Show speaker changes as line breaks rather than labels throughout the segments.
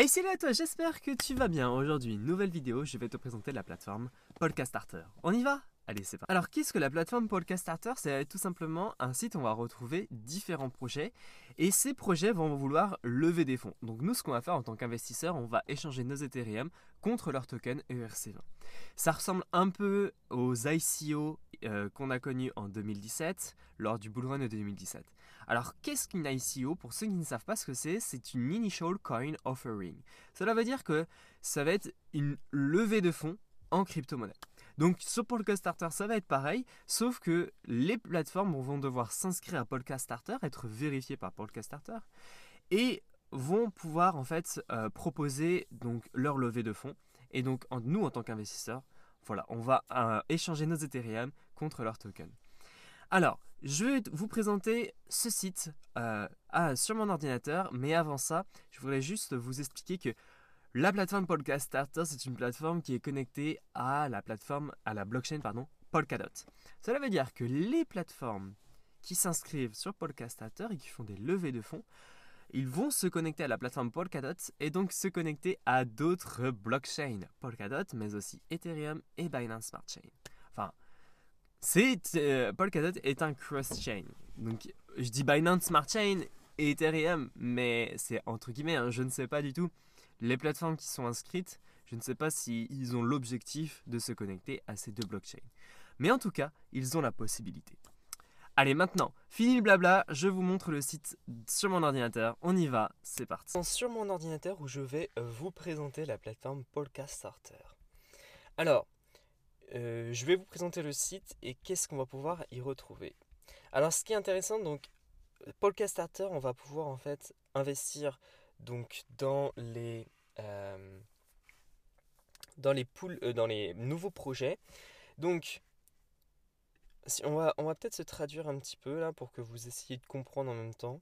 Hey salut à toi, j'espère que tu vas bien. Aujourd'hui, nouvelle vidéo, je vais te présenter la plateforme Podcast Starter. On y va? Allez, c'est parti. Alors, qu'est-ce que la plateforme Podcast Starter? C'est tout simplement un site où on va retrouver différents projets et ces projets vont vouloir lever des fonds. Donc, nous, ce qu'on va faire en tant qu'investisseur, on va échanger nos Ethereum contre leur token ERC20. Ça ressemble un peu aux ICO euh, qu'on a connus en 2017 lors du bull run de 2017. Alors, qu'est-ce qu'une ICO Pour ceux qui ne savent pas ce que c'est, c'est une Initial Coin Offering. Cela veut dire que ça va être une levée de fonds en crypto-monnaie. Donc sur Podcast Starter, ça va être pareil, sauf que les plateformes vont devoir s'inscrire à Podcast Starter, être vérifiées par Podcast Starter, et vont pouvoir en fait euh, proposer donc leur levée de fonds. Et donc nous en tant qu'investisseurs, voilà, on va euh, échanger nos Ethereum contre leur token. Alors, je vais vous présenter ce site euh, sur mon ordinateur, mais avant ça, je voudrais juste vous expliquer que la plateforme Podcast Starter, c'est une plateforme qui est connectée à la plateforme, à la blockchain, pardon, Polkadot. Cela veut dire que les plateformes qui s'inscrivent sur Podcast Starter et qui font des levées de fonds, ils vont se connecter à la plateforme Polkadot et donc se connecter à d'autres blockchains, Polkadot, mais aussi Ethereum et Binance Smart Chain. C'est euh, Polkadot est un cross-chain. Donc je dis Binance Smart Chain et Ethereum, mais c'est entre guillemets, hein, je ne sais pas du tout. Les plateformes qui sont inscrites, je ne sais pas s'ils ont l'objectif de se connecter à ces deux blockchains. Mais en tout cas, ils ont la possibilité. Allez, maintenant, fini le blabla, je vous montre le site sur mon ordinateur. On y va, c'est parti. Sur mon ordinateur où je vais vous présenter la plateforme Polka Starter. Alors, euh, je vais vous présenter le site et qu'est-ce qu'on va pouvoir y retrouver. Alors ce qui est intéressant, donc Podcast Starter, on va pouvoir en fait investir donc dans les euh, dans les poules, euh, dans les nouveaux projets. Donc on va on va peut-être se traduire un petit peu là pour que vous essayiez de comprendre en même temps.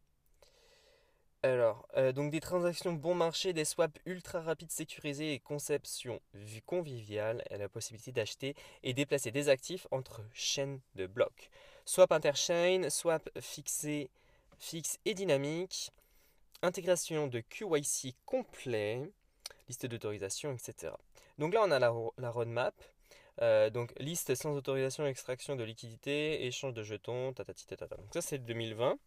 Alors, euh, donc des transactions bon marché, des swaps ultra rapides sécurisés et conception conviviale, et la possibilité d'acheter et déplacer des actifs entre chaînes de blocs. Swap interchain, swap fixé, fixe et dynamique, intégration de QYC complet, liste d'autorisation, etc. Donc là, on a la, roadmap. Euh, donc liste sans autorisation, extraction de liquidité, échange de jetons, tatati tatata. Donc ça c'est 2020.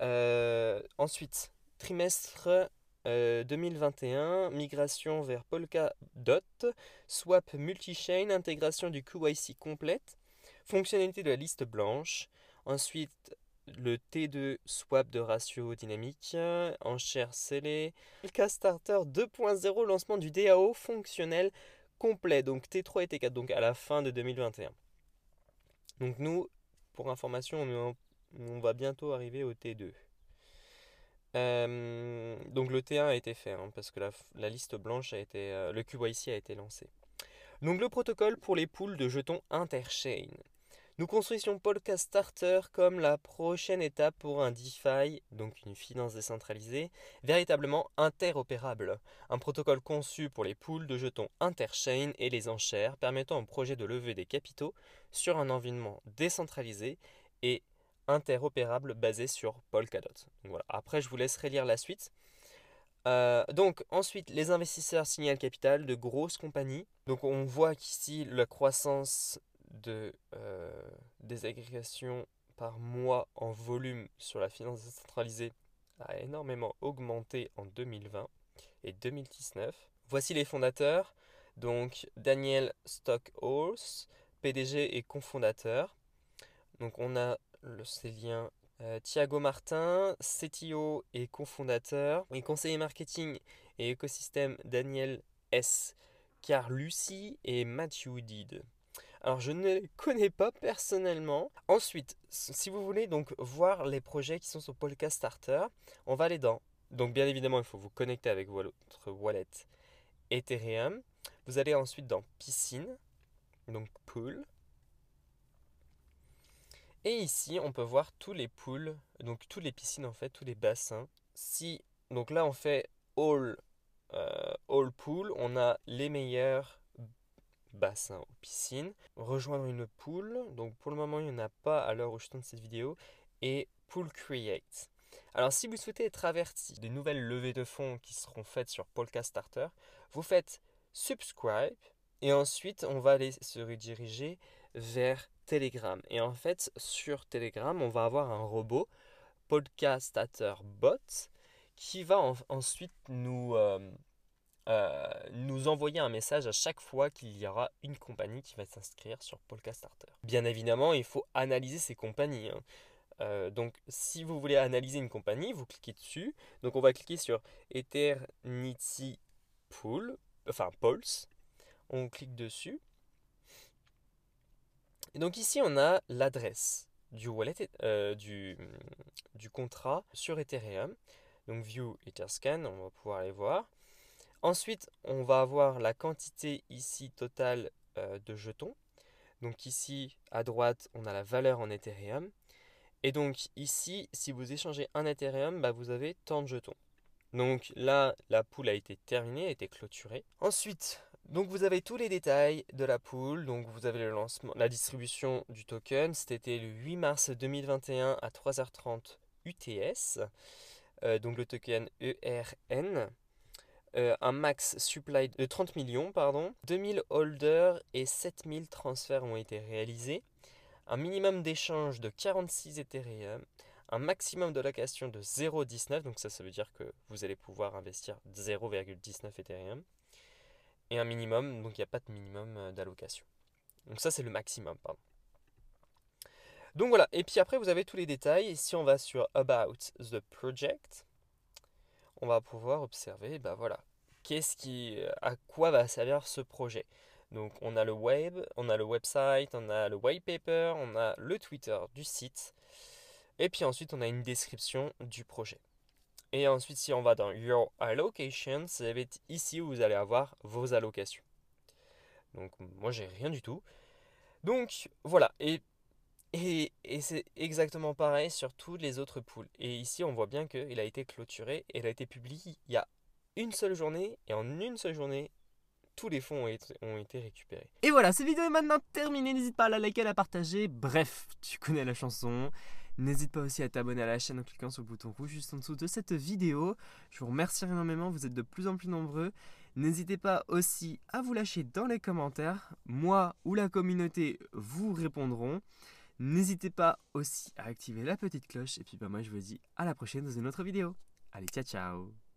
Euh, ensuite, Trimestre 2021, euh, migration vers Polkadot, swap multi-chain, intégration du QYC complète, fonctionnalité de la liste blanche, ensuite le T2 swap de ratio dynamique, enchère scellée, Starter 2.0, lancement du DAO fonctionnel complet, donc T3 et T4, donc à la fin de 2021. Donc nous, pour information, on va bientôt arriver au T2. Euh, donc le T1 a été fait hein, parce que la, liste blanche a été, euh, le QYC a été lancé. Donc le protocole pour les pools de jetons interchain. Nous construisons Podcast Starter comme la prochaine étape pour un DeFi, donc une finance décentralisée, véritablement interopérable. Un protocole conçu pour les pools de jetons interchain et les enchères, permettant au projet de lever des capitaux sur un environnement décentralisé et interopérable basé sur Polkadot. voilà. Après, je vous laisserai lire la suite. Euh, donc ensuite, les investisseurs signalent capital de grosses compagnies. Donc on voit qu'ici la croissance de, euh, des agrégations par mois en volume sur la finance décentralisée a énormément augmenté en 2020 et 2019. Voici les fondateurs. Donc Daniel Stockhorse, PDG et cofondateur. Donc on a le Célien. Euh, Thiago Martin, CTO et cofondateur, et conseiller marketing et écosystème Daniel S. Car Lucie et Matthew Did. Alors je ne connais pas personnellement. Ensuite, si vous voulez donc voir les projets qui sont sur Podcast Starter, on va aller dans. Donc bien évidemment, il faut vous connecter avec votre wallet Ethereum. Vous allez ensuite dans Piscine, donc Pool. Et ici, on peut voir tous les pools, donc toutes les piscines en fait, tous les bassins. Si donc là on fait all, euh, all pool, on a les meilleurs bassins ou piscines. Rejoindre une pool, donc pour le moment il n'y en a pas à l'heure où je tourne cette vidéo. Et pool create.
Alors si vous souhaitez être averti des nouvelles levées de fonds qui seront faites sur Podcast Starter, vous faites subscribe et ensuite on va aller se rediriger vers Telegram. Et en fait sur Telegram on va avoir un robot Podcastator Bot qui va ensuite nous, euh, euh, nous envoyer un message à chaque fois qu'il y aura une compagnie qui va s'inscrire sur Starter. Bien évidemment, il faut analyser ces compagnies. Hein. Euh, donc, si vous voulez analyser une compagnie, vous cliquez dessus. Donc, on va cliquer sur Eternity Pool, enfin Pulse. On clique dessus. Donc ici, on a l'adresse du wallet, euh, du, contrat sur Ethereum. Donc View Etherscan, on va pouvoir aller voir. Ensuite, on va avoir la quantité ici totale euh, de jetons. Donc ici, à droite, on a la valeur en Ethereum. Et donc ici, si vous échangez un Ethereum, bah, vous avez tant de jetons. Donc là, la poule a été terminée, a été clôturée. Ensuite, donc vous avez tous les détails de la poule. Donc vous avez le lancement, la distribution du token. C'était le 8 mars 2021 à 3h30 UTS. donc le token ERN. Euh, un max supply de 30 millions, pardon. 2000 holders et 7000 transferts ont été réalisés. Un minimum d'échange de 46 Ethereum. Un maximum de location de 0,19, donc ça, ça veut dire que vous allez pouvoir investir 0,19 Ethereum. Et un minimum, donc il n'y a pas de minimum euh, d'allocation. Donc ça, c'est le maximum, pardon. Donc voilà, et puis après, vous avez tous les détails. Et si on va sur About the Project, on va pouvoir observer, bah voilà, qu'est-ce qui, à quoi va servir ce projet. Donc on a le web, on a le website, on a le white paper, on a le Twitter du site, et puis ensuite on a une description du projet. Et ensuite si on va dans Your Allocations, ça va être ici où vous allez avoir vos allocations. Donc moi j'ai rien du tout. Donc voilà, et et, c'est exactement pareil sur toutes les autres poules. Et ici, on voit bien qu'il a été clôturé et il a été publié il y a une seule journée. Et en une seule journée, tous les fonds ont été, récupérés.
Et voilà, cette vidéo est maintenant terminée. N'hésite pas à la liker, à la partager. Bref, tu connais la chanson. N'hésite pas aussi à t'abonner à la chaîne en cliquant sur le bouton rouge juste en dessous de cette vidéo. Je vous remercie énormément, vous êtes de plus en plus nombreux. N'hésitez pas aussi à vous lâcher dans les commentaires. Moi ou la communauté vous répondront. N'hésitez pas aussi à activer la petite cloche. Et puis bah moi je vous dis à la prochaine dans une autre vidéo. Allez, ciao ciao